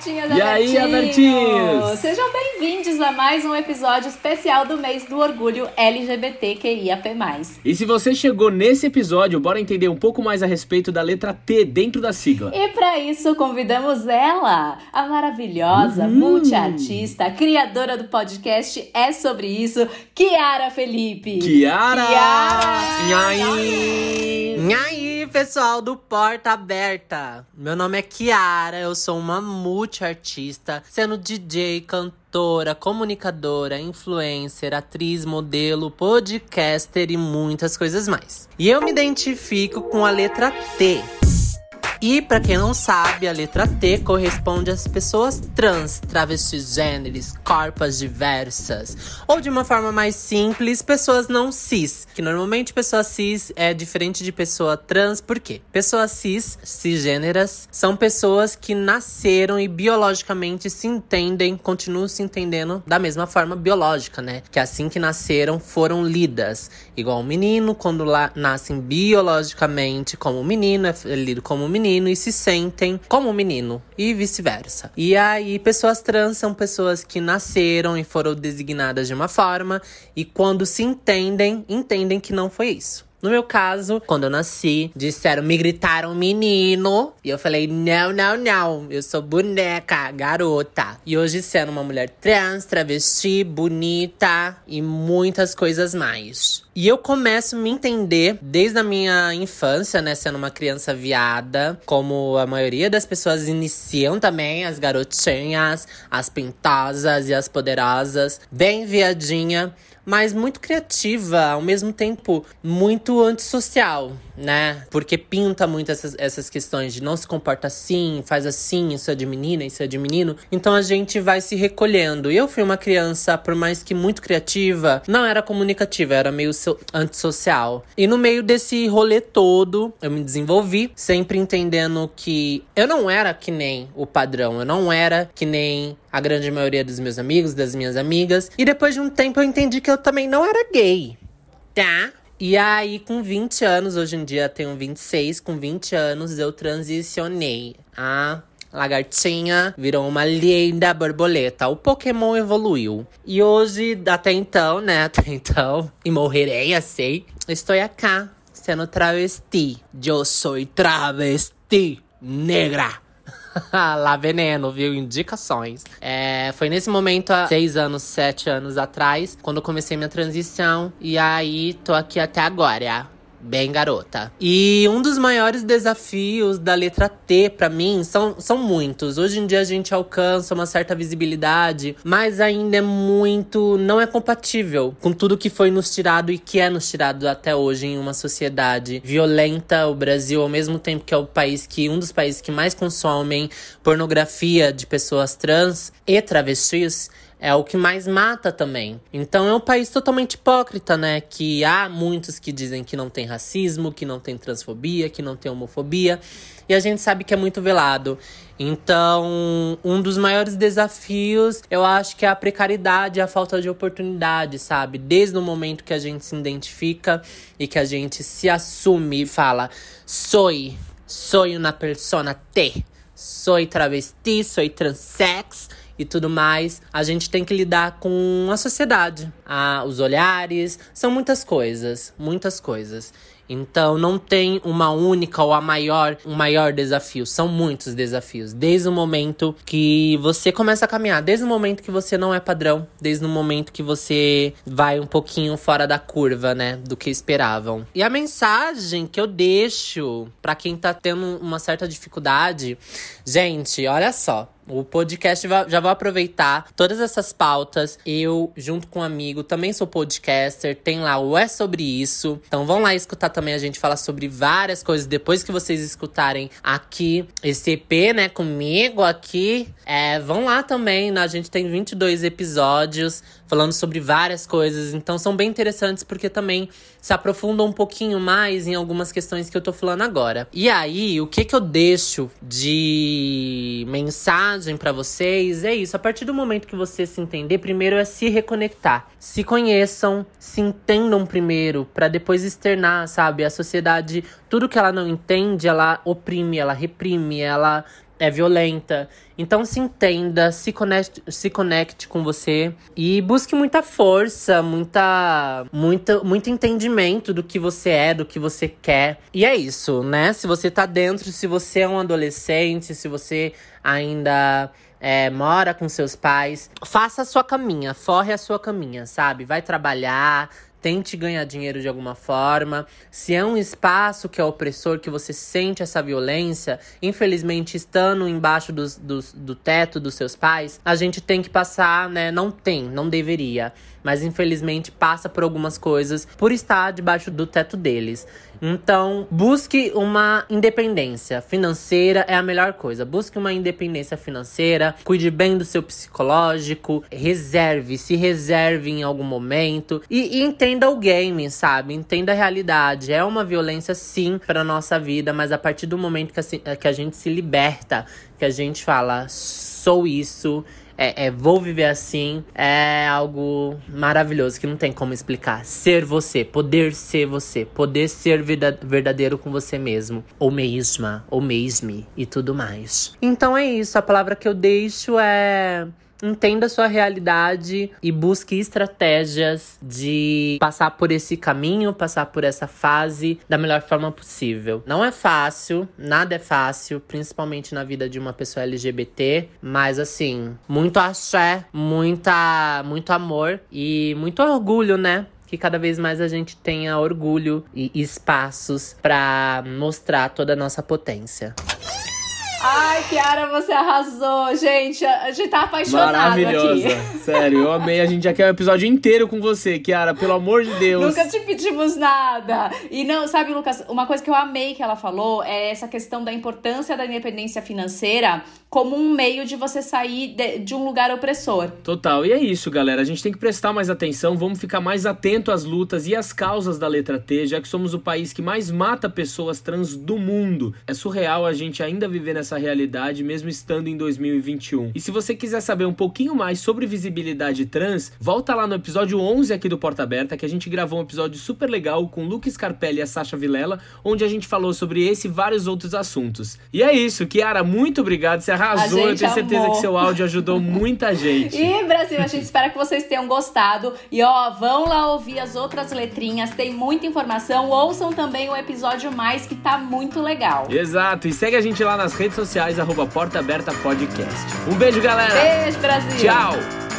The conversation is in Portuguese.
Bertinhas e aí, Abertinhos? Sejam bem-vindos a mais um episódio especial do mês do orgulho LGBTQIAP+. E se você chegou nesse episódio, bora entender um pouco mais a respeito da letra T dentro da sigla. E para isso convidamos ela, a maravilhosa, uhum. multiartista, criadora do podcast É Sobre Isso, Kiara Felipe. Kiara! Kiara! Nhai! Nhai, pessoal do Porta Aberta. Meu nome é Kiara, eu sou uma multiartista, sendo DJ, cantora, comunicadora, influencer, atriz, modelo, podcaster e muitas coisas mais. E eu me identifico com a letra T e para quem não sabe, a letra T corresponde às pessoas trans, travestis gêneros, corpas diversas, ou de uma forma mais simples, pessoas não cis, que normalmente pessoa cis é diferente de pessoa trans, por quê? Pessoas cis, cisgêneras, são pessoas que nasceram e biologicamente se entendem, continuam se entendendo da mesma forma biológica, né? Que assim que nasceram foram lidas, igual um menino quando lá nascem biologicamente como menino, é lido como menino menino e se sentem como um menino e vice-versa. E aí, pessoas trans são pessoas que nasceram e foram designadas de uma forma e quando se entendem, entendem que não foi isso. No meu caso, quando eu nasci, disseram, me gritaram menino. E eu falei, não, não, não. Eu sou boneca, garota. E hoje, sendo uma mulher trans, travesti, bonita e muitas coisas mais. E eu começo a me entender desde a minha infância, né? Sendo uma criança viada, como a maioria das pessoas iniciam também, as garotinhas, as pintosas e as poderosas, bem viadinha mas muito criativa, ao mesmo tempo muito antissocial, né? Porque pinta muito essas, essas questões de não se comporta assim, faz assim, isso é de menina, isso é de menino. Então a gente vai se recolhendo. Eu fui uma criança, por mais que muito criativa, não era comunicativa, era meio so antissocial. E no meio desse rolê todo, eu me desenvolvi, sempre entendendo que eu não era que nem o padrão, eu não era que nem a grande maioria dos meus amigos, das minhas amigas. E depois de um tempo eu entendi que eu também não era gay, tá? E aí, com 20 anos, hoje em dia tenho 26, com 20 anos eu transicionei. A lagartinha virou uma linda borboleta. O Pokémon evoluiu. E hoje, até então, né? Até então, e morrerei assim, estou aqui sendo travesti. Eu sou travesti negra. Lá veneno, viu? Indicações. É, foi nesse momento, há seis anos, sete anos atrás, quando eu comecei minha transição. E aí, tô aqui até agora. Bem garota. E um dos maiores desafios da letra T para mim são, são muitos. Hoje em dia a gente alcança uma certa visibilidade, mas ainda é muito. não é compatível com tudo que foi nos tirado e que é nos tirado até hoje em uma sociedade violenta. O Brasil, ao mesmo tempo que é o país que. um dos países que mais consomem pornografia de pessoas trans e travestis é o que mais mata também. Então é um país totalmente hipócrita, né? Que há muitos que dizem que não tem racismo, que não tem transfobia, que não tem homofobia. E a gente sabe que é muito velado. Então, um dos maiores desafios, eu acho que é a precariedade, a falta de oportunidade, sabe? Desde o momento que a gente se identifica e que a gente se assume e fala: sou, sou uma persona T, sou travesti, sou transex e tudo mais, a gente tem que lidar com a sociedade. Ah, os olhares, são muitas coisas, muitas coisas. Então não tem uma única ou a maior, um maior desafio. São muitos desafios. Desde o momento que você começa a caminhar, desde o momento que você não é padrão, desde o momento que você vai um pouquinho fora da curva, né, do que esperavam. E a mensagem que eu deixo para quem tá tendo uma certa dificuldade, gente, olha só. O podcast já vou aproveitar todas essas pautas. Eu, junto com um amigo, também sou podcaster. Tem lá o É Sobre Isso. Então vão lá escutar também a gente falar sobre várias coisas. Depois que vocês escutarem aqui esse EP, né, comigo aqui. É, vão lá também. A gente tem 22 episódios falando sobre várias coisas. Então são bem interessantes porque também se aprofundam um pouquinho mais em algumas questões que eu tô falando agora. E aí, o que que eu deixo de mensagem para vocês é isso. A partir do momento que você se entender, primeiro é se reconectar. Se conheçam, se entendam primeiro, para depois externar, sabe? A sociedade, tudo que ela não entende, ela oprime, ela reprime, ela é violenta. Então se entenda, se conecte, se conecte com você e busque muita força, muita, muita, muito entendimento do que você é, do que você quer. E é isso, né? Se você tá dentro, se você é um adolescente, se você ainda é, mora com seus pais, faça a sua caminha, forre a sua caminha, sabe? Vai trabalhar, tente ganhar dinheiro de alguma forma. Se é um espaço que é opressor, que você sente essa violência, infelizmente estando embaixo dos, dos, do teto dos seus pais, a gente tem que passar, né? Não tem, não deveria. Mas infelizmente passa por algumas coisas por estar debaixo do teto deles. Então, busque uma independência financeira é a melhor coisa. Busque uma independência financeira, cuide bem do seu psicológico, reserve, se reserve em algum momento e, e entenda o game, sabe? Entenda a realidade. É uma violência sim para nossa vida, mas a partir do momento que a, que a gente se liberta, que a gente fala, sou isso, é, é, vou viver assim, é algo maravilhoso que não tem como explicar. Ser você, poder ser você, poder ser verdadeiro com você mesmo, ou mesma, ou mesme e tudo mais. Então é isso, a palavra que eu deixo é entenda a sua realidade e busque estratégias de passar por esse caminho, passar por essa fase da melhor forma possível. Não é fácil, nada é fácil, principalmente na vida de uma pessoa LGBT, mas assim, muito axé, muita, muito amor e muito orgulho, né? que cada vez mais a gente tenha orgulho e espaços para mostrar toda a nossa potência. Ai, Kiara, você arrasou, gente. A gente tá apaixonado Maravilhosa. Aqui. Sério, eu amei. A gente já quer um episódio inteiro com você, Kiara, pelo amor de Deus. Nunca te pedimos nada. E não, sabe, Lucas, uma coisa que eu amei que ela falou é essa questão da importância da independência financeira como um meio de você sair de, de, um lugar opressor. Total. E é isso, galera. A gente tem que prestar mais atenção, vamos ficar mais atento às lutas e às causas da letra T, já que somos o país que mais mata pessoas trans do mundo. É surreal a gente ainda viver nessa realidade, mesmo estando em 2021. E se você quiser saber um pouquinho mais sobre visibilidade trans, volta lá no episódio 11 aqui do Porta Aberta, que a gente gravou um episódio super legal com Luke Scarpelli e a Sasha Vilela, onde a gente falou sobre esse e vários outros assuntos. E é isso, Kiara, muito obrigado. Você arrasou. Eu tenho certeza amou. que seu áudio ajudou muita gente. E, Brasil, a gente espera que vocês tenham gostado. E, ó, vão lá ouvir as outras letrinhas. Tem muita informação. Ouçam também o episódio mais, que tá muito legal. Exato. E segue a gente lá nas redes sociais, arroba Porta Aberta Podcast. Um beijo, galera. Beijo, Brasil. Tchau.